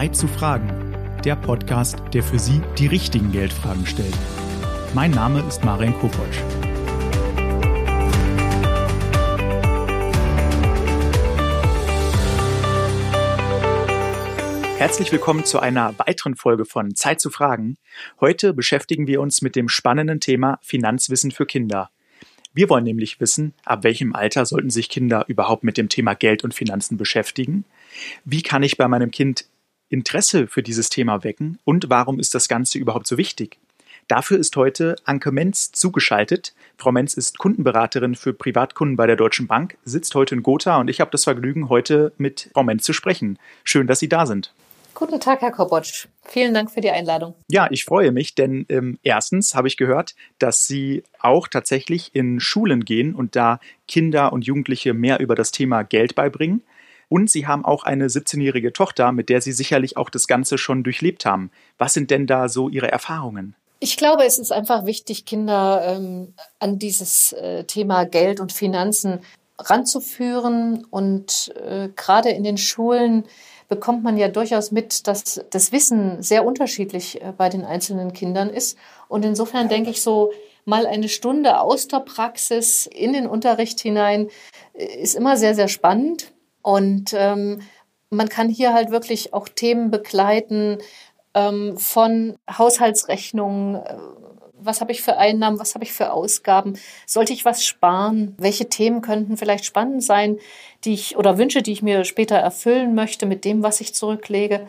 Zeit zu fragen. Der Podcast, der für Sie die richtigen Geldfragen stellt. Mein Name ist Marian Kopotsch. Herzlich willkommen zu einer weiteren Folge von Zeit zu fragen. Heute beschäftigen wir uns mit dem spannenden Thema Finanzwissen für Kinder. Wir wollen nämlich wissen, ab welchem Alter sollten sich Kinder überhaupt mit dem Thema Geld und Finanzen beschäftigen? Wie kann ich bei meinem Kind Interesse für dieses Thema wecken und warum ist das Ganze überhaupt so wichtig? Dafür ist heute Anke Menz zugeschaltet. Frau Menz ist Kundenberaterin für Privatkunden bei der Deutschen Bank, sitzt heute in Gotha und ich habe das Vergnügen, heute mit Frau Menz zu sprechen. Schön, dass Sie da sind. Guten Tag, Herr Kobotsch. Vielen Dank für die Einladung. Ja, ich freue mich, denn ähm, erstens habe ich gehört, dass Sie auch tatsächlich in Schulen gehen und da Kinder und Jugendliche mehr über das Thema Geld beibringen. Und Sie haben auch eine 17-jährige Tochter, mit der Sie sicherlich auch das Ganze schon durchlebt haben. Was sind denn da so Ihre Erfahrungen? Ich glaube, es ist einfach wichtig, Kinder ähm, an dieses äh, Thema Geld und Finanzen ranzuführen. Und äh, gerade in den Schulen bekommt man ja durchaus mit, dass das Wissen sehr unterschiedlich äh, bei den einzelnen Kindern ist. Und insofern denke ich so, mal eine Stunde aus der Praxis in den Unterricht hinein äh, ist immer sehr, sehr spannend. Und ähm, man kann hier halt wirklich auch Themen begleiten ähm, von Haushaltsrechnungen, äh, was habe ich für Einnahmen, was habe ich für Ausgaben, sollte ich was sparen, welche Themen könnten vielleicht spannend sein, die ich oder Wünsche, die ich mir später erfüllen möchte mit dem, was ich zurücklege.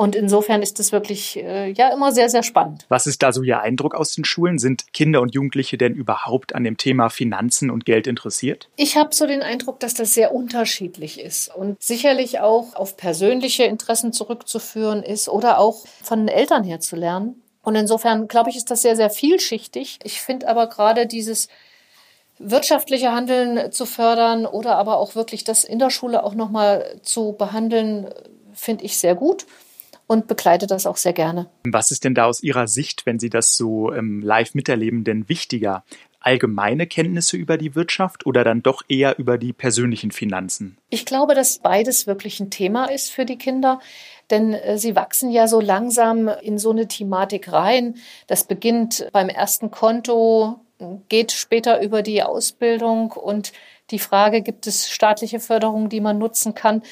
Und insofern ist es wirklich äh, ja immer sehr, sehr spannend. Was ist da so Ihr Eindruck aus den Schulen? Sind Kinder und Jugendliche denn überhaupt an dem Thema Finanzen und Geld interessiert? Ich habe so den Eindruck, dass das sehr unterschiedlich ist und sicherlich auch auf persönliche Interessen zurückzuführen ist oder auch von den Eltern her zu lernen. Und insofern glaube ich, ist das sehr, sehr vielschichtig. Ich finde aber gerade dieses wirtschaftliche Handeln zu fördern oder aber auch wirklich das in der Schule auch nochmal zu behandeln, finde ich sehr gut und begleite das auch sehr gerne. Was ist denn da aus Ihrer Sicht, wenn Sie das so ähm, live miterleben, denn wichtiger? Allgemeine Kenntnisse über die Wirtschaft oder dann doch eher über die persönlichen Finanzen? Ich glaube, dass beides wirklich ein Thema ist für die Kinder denn äh, sie wachsen ja so langsam in so eine Thematik rein. Das beginnt beim ersten Konto, geht später über die Ausbildung und die Frage, gibt es staatliche Förderung, die man nutzen kann?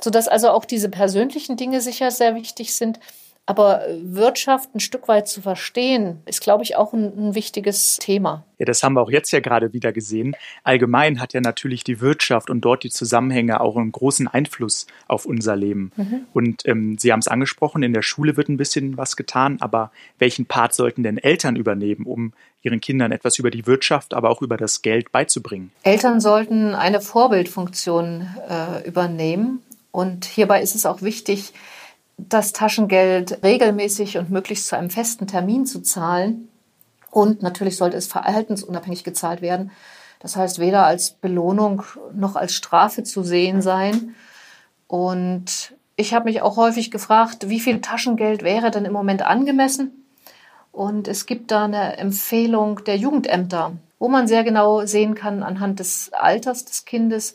Sodass also auch diese persönlichen Dinge sicher sehr wichtig sind. Aber Wirtschaft ein Stück weit zu verstehen, ist, glaube ich, auch ein, ein, wichtiges Thema. Ja, das haben wir auch jetzt ja gerade wieder gesehen. Allgemein hat ja natürlich die Wirtschaft und dort die Zusammenhänge auch einen großen Einfluss auf unser Leben. Mhm. Und ähm, Sie haben es angesprochen, in der Schule wird ein bisschen was getan, aber welchen Part sollten denn Eltern übernehmen, um ihren Kindern etwas über die Wirtschaft, aber auch über das Geld beizubringen? Eltern sollten eine Vorbildfunktion äh, übernehmen und hierbei ist es auch wichtig, das Taschengeld regelmäßig und möglichst zu einem festen Termin zu zahlen. Und natürlich sollte es verhaltensunabhängig gezahlt werden. Das heißt, weder als Belohnung noch als Strafe zu sehen sein. Und ich habe mich auch häufig gefragt, wie viel Taschengeld wäre denn im Moment angemessen? Und es gibt da eine Empfehlung der Jugendämter, wo man sehr genau sehen kann anhand des Alters des Kindes,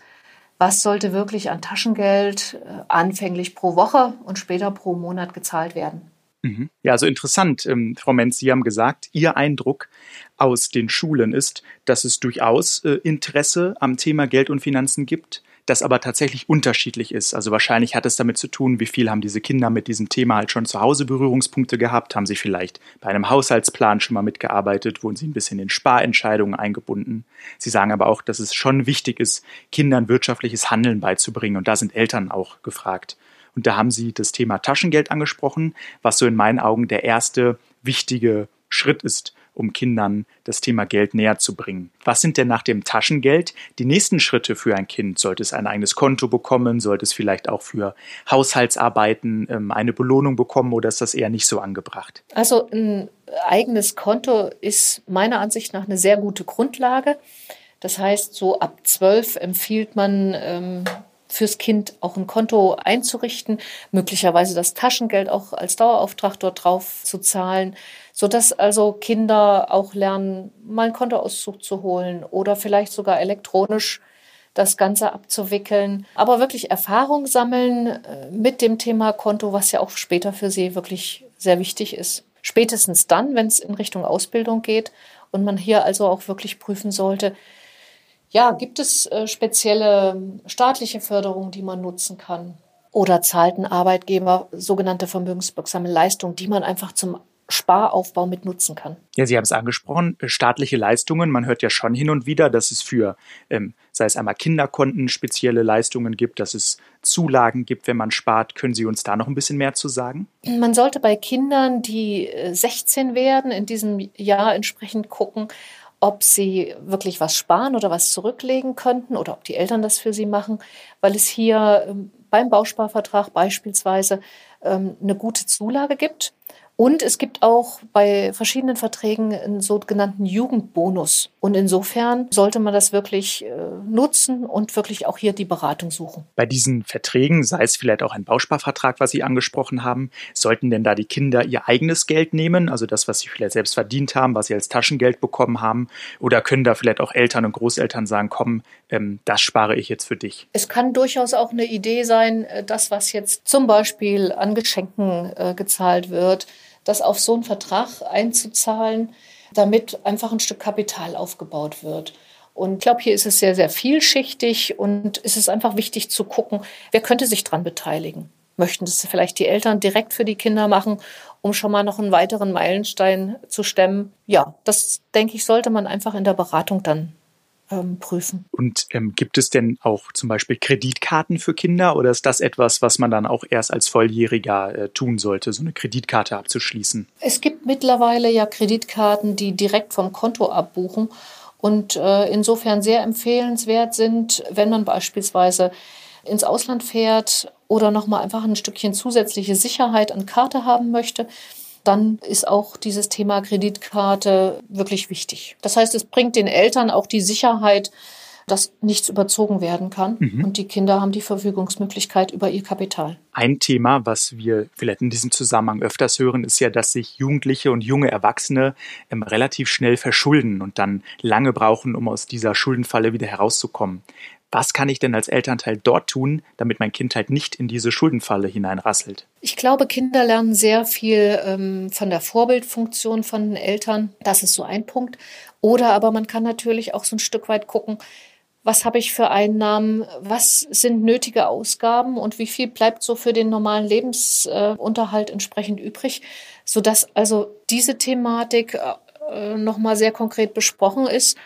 was sollte wirklich an Taschengeld äh, anfänglich pro Woche und später pro Monat gezahlt werden. Mhm. Ja, also interessant, ähm, Frau Menz, Sie haben gesagt, Ihr Eindruck aus den Schulen ist, dass es durchaus äh, Interesse am Thema Geld und Finanzen gibt das aber tatsächlich unterschiedlich ist. Also wahrscheinlich hat es damit zu tun, wie viel haben diese Kinder mit diesem Thema halt schon zu Hause Berührungspunkte gehabt, haben sie vielleicht bei einem Haushaltsplan schon mal mitgearbeitet, wurden sie ein bisschen in Sparentscheidungen eingebunden. Sie sagen aber auch, dass es schon wichtig ist, Kindern wirtschaftliches Handeln beizubringen und da sind Eltern auch gefragt. Und da haben Sie das Thema Taschengeld angesprochen, was so in meinen Augen der erste wichtige Schritt ist, um Kindern das Thema Geld näher zu bringen. Was sind denn nach dem Taschengeld die nächsten Schritte für ein Kind? Sollte es ein eigenes Konto bekommen? Sollte es vielleicht auch für Haushaltsarbeiten ähm, eine Belohnung bekommen oder ist das eher nicht so angebracht? Also ein eigenes Konto ist meiner Ansicht nach eine sehr gute Grundlage. Das heißt, so ab zwölf empfiehlt man, ähm, fürs Kind auch ein Konto einzurichten, möglicherweise das Taschengeld auch als Dauerauftrag dort drauf zu zahlen, sodass also Kinder auch lernen, mal einen Kontoauszug zu holen oder vielleicht sogar elektronisch das Ganze abzuwickeln. Aber wirklich Erfahrung sammeln äh, mit dem Thema Konto, was ja auch später für sie wirklich sehr wichtig ist. Spätestens dann, wenn es in Richtung Ausbildung geht und man hier also auch wirklich prüfen sollte, ja, gibt es äh, spezielle staatliche Förderungen, die man nutzen kann? Oder zahlt ein Arbeitgeber sogenannte vermögenswirksame Leistungen, die man einfach zum Sparaufbau mit nutzen kann. Ja, Sie haben es angesprochen, äh, staatliche Leistungen. Man hört ja schon hin und wieder, dass es für, ähm, sei es einmal Kinderkonten, spezielle Leistungen gibt, dass es Zulagen gibt, wenn man spart. Können Sie uns da noch ein bisschen mehr zu sagen? Man sollte bei Kindern, die 16 äh, werden, in diesem Jahr entsprechend gucken, ob sie wirklich was sparen oder was zurücklegen könnten oder ob die Eltern das für sie machen, weil es hier ähm, beim Bausparvertrag beispielsweise ähm, eine gute Zulage gibt. Und es gibt auch bei verschiedenen Verträgen einen sogenannten Jugendbonus. Und insofern sollte man das wirklich äh, nutzen und wirklich auch hier die Beratung suchen. Bei diesen Verträgen, sei es vielleicht auch ein Bausparvertrag, was Sie angesprochen haben, sollten denn da die Kinder ihr eigenes Geld nehmen, also das, was sie vielleicht selbst verdient haben, was sie als Taschengeld bekommen haben? Oder können da vielleicht auch Eltern und Großeltern sagen, komm, ähm, das spare ich jetzt für dich? Es kann durchaus auch eine Idee sein, äh, das, was jetzt zum Beispiel an Geschenken äh, gezahlt wird, das auf so einen Vertrag einzuzahlen, damit einfach ein Stück Kapital aufgebaut wird. Und ich glaube, hier ist es sehr, sehr vielschichtig und es ist einfach wichtig zu gucken, wer könnte sich daran beteiligen. Möchten das vielleicht die Eltern direkt für die Kinder machen, um schon mal noch einen weiteren Meilenstein zu stemmen? Ja, das denke ich, sollte man einfach in der Beratung dann ähm, prüfen. Und ähm, gibt es denn auch zum Beispiel Kreditkarten für Kinder oder ist das etwas, was man dann auch erst als Volljähriger äh, tun sollte, so eine Kreditkarte abzuschließen? Es gibt mittlerweile ja Kreditkarten, die direkt vom Konto abbuchen und äh, insofern sehr empfehlenswert sind, wenn man beispielsweise ins Ausland fährt oder nochmal einfach ein Stückchen zusätzliche Sicherheit an Karte haben möchte dann ist auch dieses Thema Kreditkarte wirklich wichtig. Das heißt, es bringt den Eltern auch die Sicherheit, dass nichts überzogen werden kann. Mhm. Und die Kinder haben die Verfügungsmöglichkeit über ihr Kapital. Ein Thema, was wir vielleicht in diesem Zusammenhang öfters hören, ist ja, dass sich Jugendliche und junge Erwachsene ähm, relativ schnell verschulden und dann lange brauchen, um aus dieser Schuldenfalle wieder herauszukommen was kann ich denn als Elternteil dort tun, damit mein Kind halt nicht in diese Schuldenfalle hineinrasselt? Ich glaube, Kinder lernen sehr viel ähm, von der Vorbildfunktion von den Eltern. Das ist so ein Punkt. Oder aber man kann natürlich auch so ein Stück weit gucken, was habe ich für Einnahmen, was sind nötige Ausgaben und wie viel bleibt so für den normalen Lebensunterhalt entsprechend übrig, sodass also diese Thematik äh, nochmal sehr konkret besprochen ist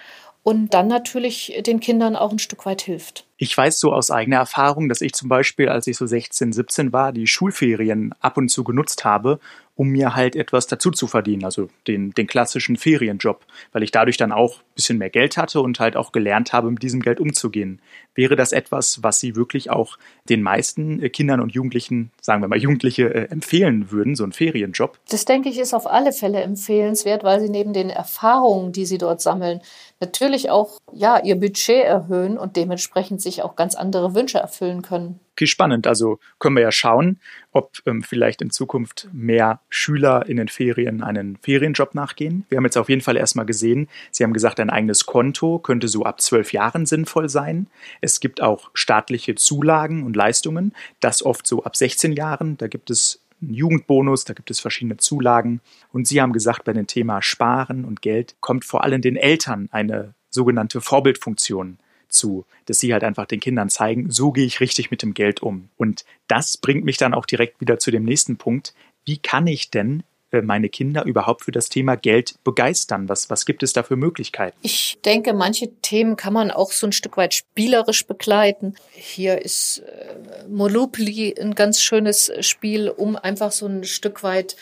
und dann natürlich den Kindern auch ein Stück weit hilft. Ich weiß so aus eigener Erfahrung, dass ich zum Beispiel, als ich so 16, 17 war, die Schulferien ab und zu genutzt habe, um mir halt etwas dazu zu verdienen, also den, den klassischen Ferienjob, weil ich dadurch dann auch ein bisschen mehr Geld hatte und halt auch gelernt habe, mit diesem Geld umzugehen. Wäre das etwas, was Sie wirklich auch den meisten äh, Kindern und Jugendlichen, sagen wir mal Jugendliche, äh, empfehlen würden, so ein Ferienjob? Das denke ich ist auf alle Fälle empfehlenswert, weil Sie neben den Erfahrungen, die Sie dort sammeln, natürlich auch ja ihr Budget erhöhen und dementsprechend sich auch ganz andere Wünsche erfüllen können. Okay, spannend. Also können wir ja schauen, ob ähm, vielleicht in Zukunft mehr Schüler in den Ferien einen Ferienjob nachgehen. Wir haben jetzt auf jeden Fall erstmal gesehen, Sie haben gesagt, ein eigenes Konto könnte so ab zwölf Jahren sinnvoll sein. Es gibt auch staatliche Zulagen und Leistungen, das oft so ab 16 Jahren. Da gibt es einen Jugendbonus, da gibt es verschiedene Zulagen. Und Sie haben gesagt, bei dem Thema Sparen und Geld kommt vor allem den Eltern eine sogenannte Vorbildfunktion zu, dass sie halt einfach den Kindern zeigen, so gehe ich richtig mit dem Geld um. Und das bringt mich dann auch direkt wieder zu dem nächsten Punkt. Wie kann ich denn äh, meine Kinder überhaupt für das Thema Geld begeistern? Was, was gibt es da für Möglichkeiten? Ich denke, manche Themen kann man auch so ein Stück weit spielerisch begleiten. Hier ist äh, Monopoly ein ganz schönes Spiel, um einfach so ein Stück weit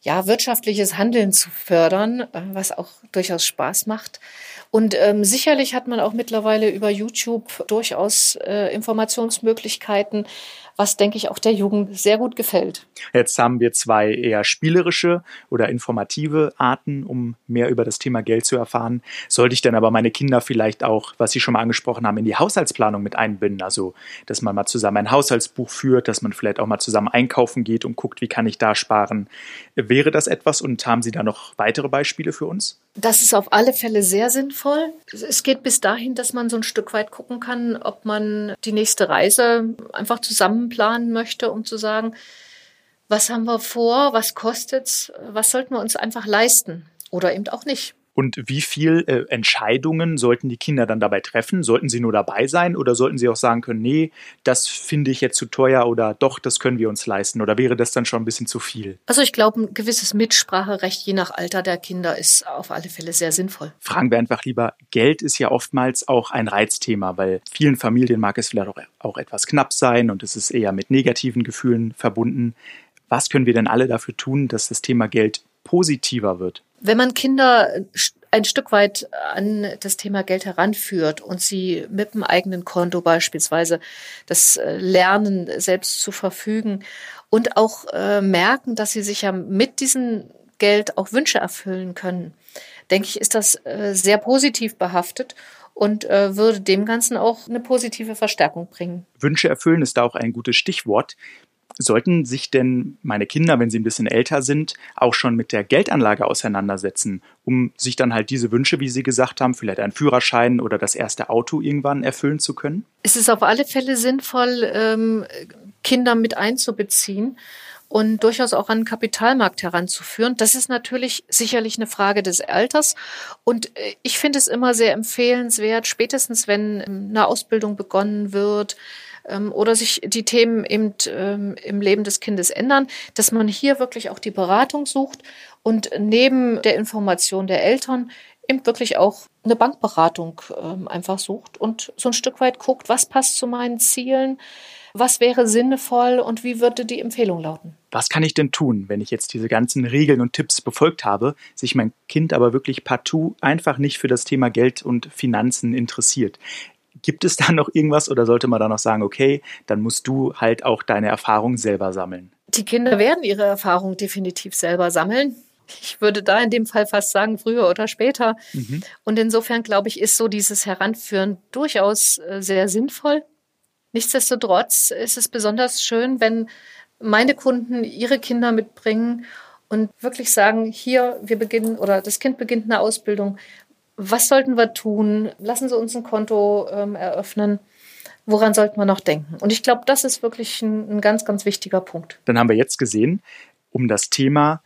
ja, wirtschaftliches Handeln zu fördern, äh, was auch durchaus Spaß macht. Und ähm, sicherlich hat man auch mittlerweile über YouTube durchaus äh, Informationsmöglichkeiten, was, denke ich, auch der Jugend sehr gut gefällt. Jetzt haben wir zwei eher spielerische oder informative Arten, um mehr über das Thema Geld zu erfahren. Sollte ich dann aber meine Kinder vielleicht auch, was Sie schon mal angesprochen haben, in die Haushaltsplanung mit einbinden? Also, dass man mal zusammen ein Haushaltsbuch führt, dass man vielleicht auch mal zusammen einkaufen geht und guckt, wie kann ich da sparen. Wäre das etwas und haben Sie da noch weitere Beispiele für uns? Das ist auf alle Fälle sehr sinnvoll. Es geht bis dahin, dass man so ein Stück weit gucken kann, ob man die nächste Reise einfach zusammen planen möchte, um zu sagen, was haben wir vor, was kostet's, was sollten wir uns einfach leisten oder eben auch nicht. Und wie viel äh, Entscheidungen sollten die Kinder dann dabei treffen? Sollten sie nur dabei sein oder sollten sie auch sagen können, nee, das finde ich jetzt zu teuer oder doch, das können wir uns leisten? Oder wäre das dann schon ein bisschen zu viel? Also ich glaube, ein gewisses Mitspracherecht je nach Alter der Kinder ist auf alle Fälle sehr sinnvoll. Fragen wir einfach lieber, Geld ist ja oftmals auch ein Reizthema, weil vielen Familien mag es vielleicht auch, auch etwas knapp sein und es ist eher mit negativen Gefühlen verbunden. Was können wir denn alle dafür tun, dass das Thema Geld positiver wird? Wenn man Kinder ein Stück weit an das Thema Geld heranführt und sie mit dem eigenen Konto beispielsweise das äh, Lernen selbst zu verfügen und auch äh, merken, dass sie sich ja mit diesem Geld auch Wünsche erfüllen können, denke ich, ist das äh, sehr positiv behaftet und äh, würde dem Ganzen auch eine positive Verstärkung bringen. Wünsche erfüllen ist da auch ein gutes Stichwort. Sollten sich denn meine Kinder, wenn sie ein bisschen älter sind, auch schon mit der Geldanlage auseinandersetzen, um sich dann halt diese Wünsche, wie Sie gesagt haben, vielleicht einen Führerschein oder das erste Auto irgendwann erfüllen zu können? Es ist auf alle Fälle sinnvoll, ähm, Kinder mit einzubeziehen und durchaus auch an den Kapitalmarkt heranzuführen. Das ist natürlich sicherlich eine Frage des Alters. Und äh, ich finde es immer sehr empfehlenswert, spätestens wenn eine Ausbildung begonnen wird, ähm, oder sich die Themen eben ähm, im Leben des Kindes ändern, dass man hier wirklich auch die Beratung sucht und neben der Information der Eltern eben wirklich auch eine Bankberatung ähm, einfach sucht und so ein Stück weit guckt, was passt zu meinen Zielen, was wäre sinnvoll und wie würde die Empfehlung lauten? Was kann ich denn tun, wenn ich jetzt diese ganzen Regeln und Tipps befolgt habe, sich mein Kind aber wirklich partout einfach nicht für das Thema Geld und Finanzen interessiert? Gibt es da noch irgendwas oder sollte man da noch sagen, okay, dann musst du halt auch deine Erfahrung selber sammeln? Die Kinder werden ihre Erfahrung definitiv selber sammeln. Ich würde da in dem Fall fast sagen, früher oder später. Mhm. Und insofern, glaube ich, ist so dieses Heranführen durchaus äh, sehr sinnvoll. Nichtsdestotrotz ist es besonders schön, wenn meine Kunden ihre Kinder mitbringen und wirklich sagen, hier, wir beginnen oder das Kind beginnt eine Ausbildung was sollten wir tun? Lassen Sie uns ein Konto ähm, eröffnen. Woran sollten wir noch denken? Und ich glaube, das ist wirklich ein, ein ganz, ganz wichtiger Punkt. Dann haben wir jetzt gesehen, um das Thema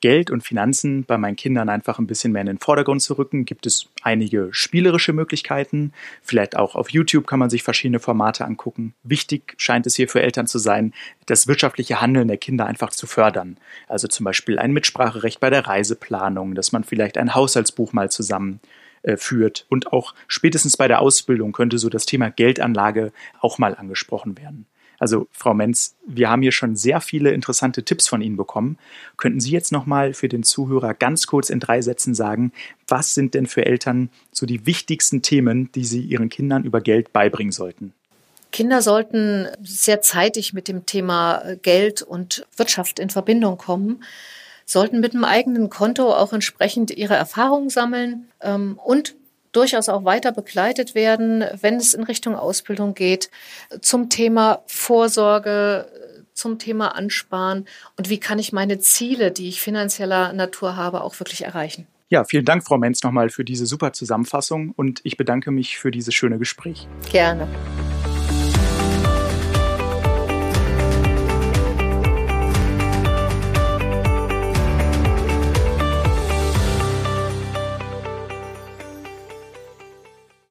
Geld und Finanzen bei meinen Kindern einfach ein bisschen mehr in den Vordergrund zu rücken, gibt es einige spielerische Möglichkeiten. Vielleicht auch auf YouTube kann man sich verschiedene Formate angucken. Wichtig scheint es hier für Eltern zu sein, das wirtschaftliche Handeln der Kinder einfach zu fördern. Also zum Beispiel ein Mitspracherecht bei der Reiseplanung, dass man vielleicht ein Haushaltsbuch mal zusammen äh, führt. Und auch spätestens bei der Ausbildung könnte so das Thema Geldanlage auch mal angesprochen werden. Also Frau Menz, wir haben hier schon sehr viele interessante Tipps von Ihnen bekommen. Könnten Sie jetzt noch mal für den Zuhörer ganz kurz in drei Sätzen sagen, was sind denn für Eltern so die wichtigsten Themen, die Sie Ihren Kindern über Geld beibringen sollten? Kinder sollten sehr zeitig mit dem Thema Geld und Wirtschaft in Verbindung kommen, sollten mit einem eigenen Konto auch entsprechend ihre Erfahrungen sammeln ähm, und durchaus auch weiter begleitet werden, wenn es in Richtung Ausbildung geht, zum Thema Vorsorge, zum Thema Ansparen und wie kann ich meine Ziele, die ich finanzieller Natur habe, auch wirklich erreichen. Ja, vielen Dank, Frau Menz, nochmal für diese super Zusammenfassung und ich bedanke mich für dieses schöne Gespräch. Gerne.